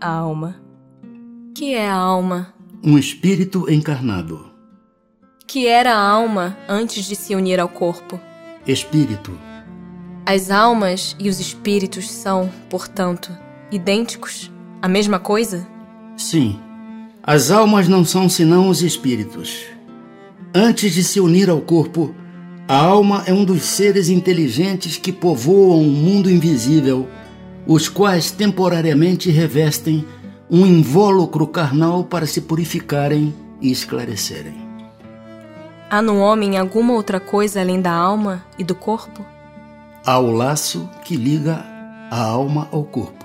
A alma. Que é a alma? Um espírito encarnado. Que era a alma antes de se unir ao corpo? Espírito. As almas e os espíritos são, portanto, idênticos? A mesma coisa? Sim. As almas não são senão os espíritos. Antes de se unir ao corpo, a alma é um dos seres inteligentes que povoam o mundo invisível, os quais temporariamente revestem um invólucro carnal para se purificarem e esclarecerem. Há no homem alguma outra coisa além da alma e do corpo? Há o laço que liga a alma ao corpo.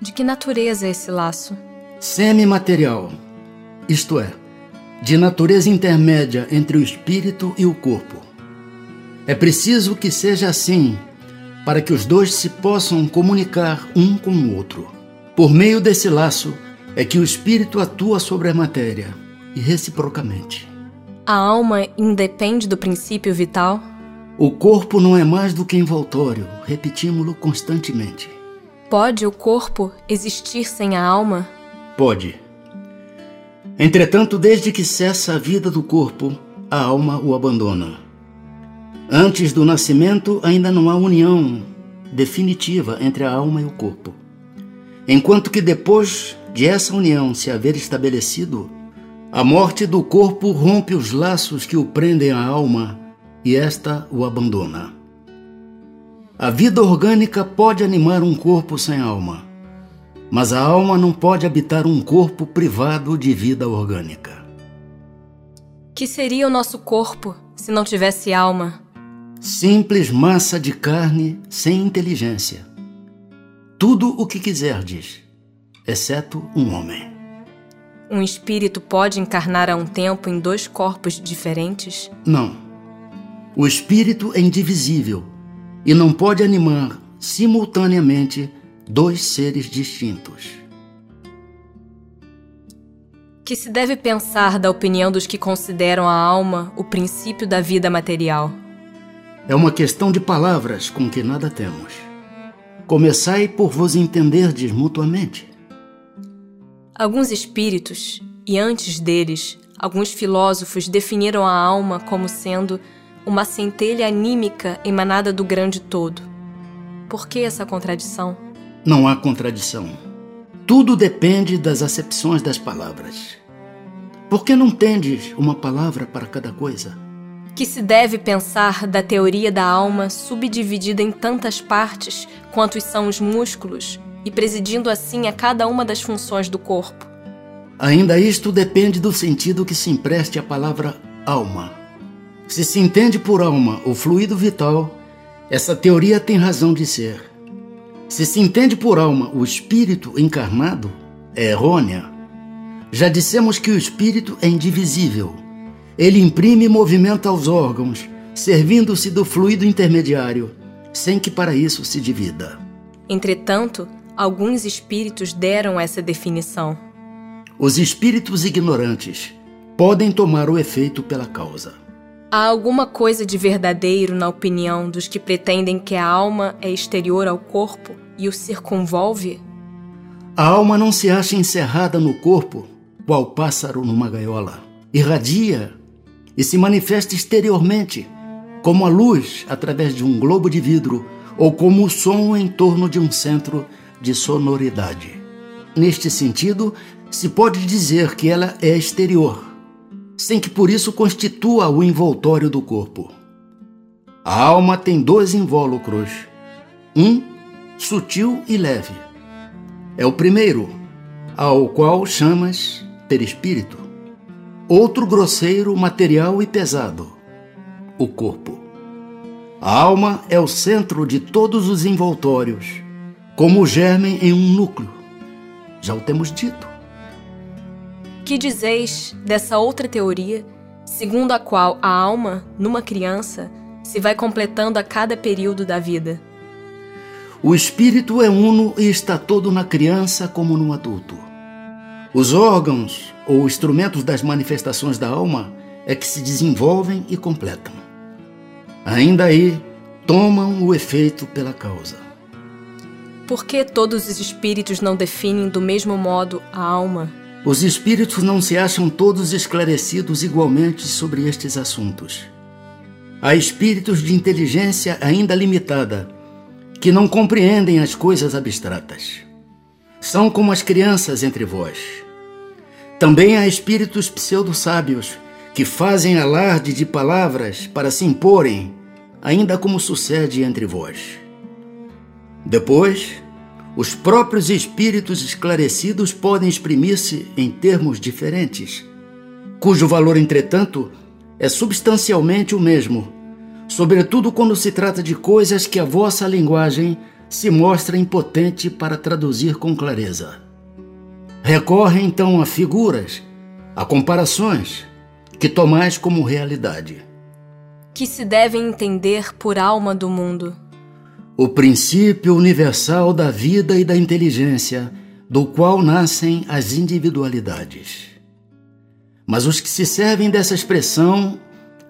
De que natureza é esse laço? Semimaterial, isto é, de natureza intermédia entre o espírito e o corpo. É preciso que seja assim para que os dois se possam comunicar um com o outro. Por meio desse laço é que o espírito atua sobre a matéria e reciprocamente. A alma independe do princípio vital? O corpo não é mais do que envoltório, repetimos-lo constantemente. Pode o corpo existir sem a alma? Pode. Entretanto, desde que cessa a vida do corpo, a alma o abandona. Antes do nascimento, ainda não há união definitiva entre a alma e o corpo. Enquanto que depois de essa união se haver estabelecido, a morte do corpo rompe os laços que o prendem à alma e esta o abandona. A vida orgânica pode animar um corpo sem alma, mas a alma não pode habitar um corpo privado de vida orgânica. Que seria o nosso corpo se não tivesse alma? Simples massa de carne sem inteligência. Tudo o que quiserdes, exceto um homem. Um espírito pode encarnar a um tempo em dois corpos diferentes? Não. O espírito é indivisível e não pode animar simultaneamente dois seres distintos. Que se deve pensar da opinião dos que consideram a alma o princípio da vida material? É uma questão de palavras com que nada temos. Começai por vos entenderdes mutuamente. Alguns espíritos, e antes deles, alguns filósofos definiram a alma como sendo uma centelha anímica emanada do grande todo. Por que essa contradição? Não há contradição. Tudo depende das acepções das palavras. Por que não tendes uma palavra para cada coisa? Que se deve pensar da teoria da alma subdividida em tantas partes quantos são os músculos e presidindo assim a cada uma das funções do corpo. Ainda isto depende do sentido que se empreste à palavra alma. Se se entende por alma o fluido vital, essa teoria tem razão de ser. Se se entende por alma o espírito encarnado, é errônea. Já dissemos que o espírito é indivisível ele imprime movimento aos órgãos, servindo-se do fluido intermediário, sem que para isso se divida. Entretanto, alguns espíritos deram essa definição. Os espíritos ignorantes podem tomar o efeito pela causa. Há alguma coisa de verdadeiro na opinião dos que pretendem que a alma é exterior ao corpo e o circunvolve? A alma não se acha encerrada no corpo, qual pássaro numa gaiola. Irradia e se manifesta exteriormente, como a luz através de um globo de vidro ou como o som em torno de um centro de sonoridade. Neste sentido, se pode dizer que ela é exterior, sem que por isso constitua o envoltório do corpo. A alma tem dois invólucros, um sutil e leve. É o primeiro, ao qual chamas perispírito outro grosseiro, material e pesado: o corpo. A alma é o centro de todos os envoltórios, como o germe em um núcleo. Já o temos dito. Que dizeis dessa outra teoria, segundo a qual a alma, numa criança, se vai completando a cada período da vida? O espírito é uno e está todo na criança como no adulto. Os órgãos ou instrumentos das manifestações da alma é que se desenvolvem e completam. Ainda aí, tomam o efeito pela causa. Por que todos os espíritos não definem do mesmo modo a alma? Os espíritos não se acham todos esclarecidos igualmente sobre estes assuntos. Há espíritos de inteligência ainda limitada que não compreendem as coisas abstratas. São como as crianças entre vós. Também há espíritos pseudo-sábios que fazem alarde de palavras para se imporem, ainda como sucede entre vós. Depois, os próprios espíritos esclarecidos podem exprimir-se em termos diferentes, cujo valor, entretanto, é substancialmente o mesmo, sobretudo quando se trata de coisas que a vossa linguagem se mostra impotente para traduzir com clareza. Recorre então a figuras, a comparações, que tomais como realidade. Que se devem entender por alma do mundo. O princípio universal da vida e da inteligência, do qual nascem as individualidades. Mas os que se servem dessa expressão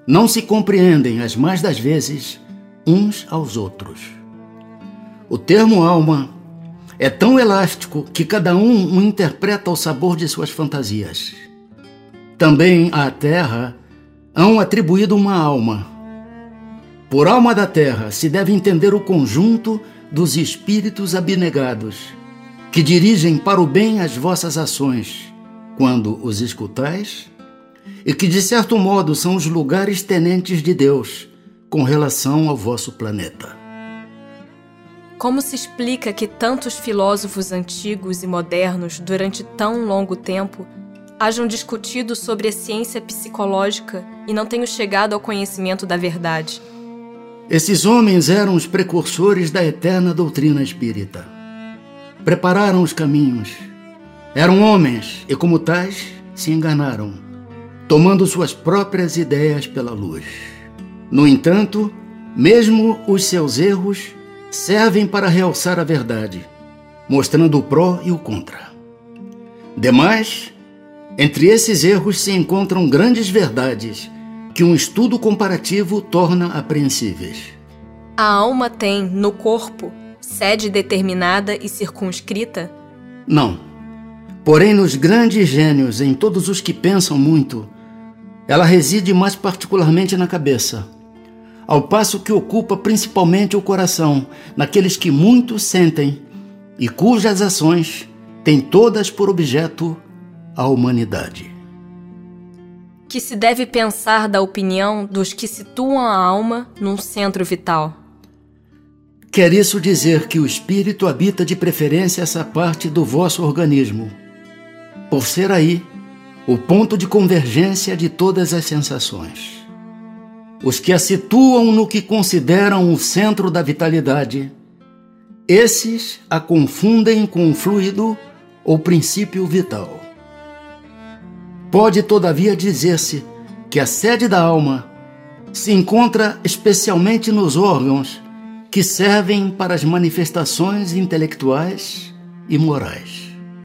não se compreendem, as mais das vezes, uns aos outros. O termo alma é tão elástico que cada um o interpreta ao sabor de suas fantasias. Também à terra hão atribuído uma alma. Por alma da terra se deve entender o conjunto dos espíritos abnegados, que dirigem para o bem as vossas ações, quando os escutais, e que de certo modo são os lugares tenentes de Deus com relação ao vosso planeta. Como se explica que tantos filósofos antigos e modernos, durante tão longo tempo, hajam discutido sobre a ciência psicológica e não tenham chegado ao conhecimento da verdade. Esses homens eram os precursores da eterna doutrina espírita. Prepararam os caminhos. Eram homens e, como tais, se enganaram, tomando suas próprias ideias pela luz. No entanto, mesmo os seus erros servem para realçar a verdade, mostrando o pró e o contra. Demais, entre esses erros se encontram grandes verdades que um estudo comparativo torna apreensíveis. A alma tem, no corpo, sede determinada e circunscrita? Não. Porém, nos grandes gênios, em todos os que pensam muito, ela reside mais particularmente na cabeça, ao passo que ocupa principalmente o coração, naqueles que muito sentem e cujas ações têm todas por objeto a humanidade. Que se deve pensar da opinião dos que situam a alma num centro vital. Quer isso dizer que o espírito habita de preferência essa parte do vosso organismo, por ser aí o ponto de convergência de todas as sensações. Os que a situam no que consideram o centro da vitalidade, esses a confundem com o fluido ou princípio vital. Pode, todavia, dizer-se que a sede da alma se encontra especialmente nos órgãos que servem para as manifestações intelectuais e morais.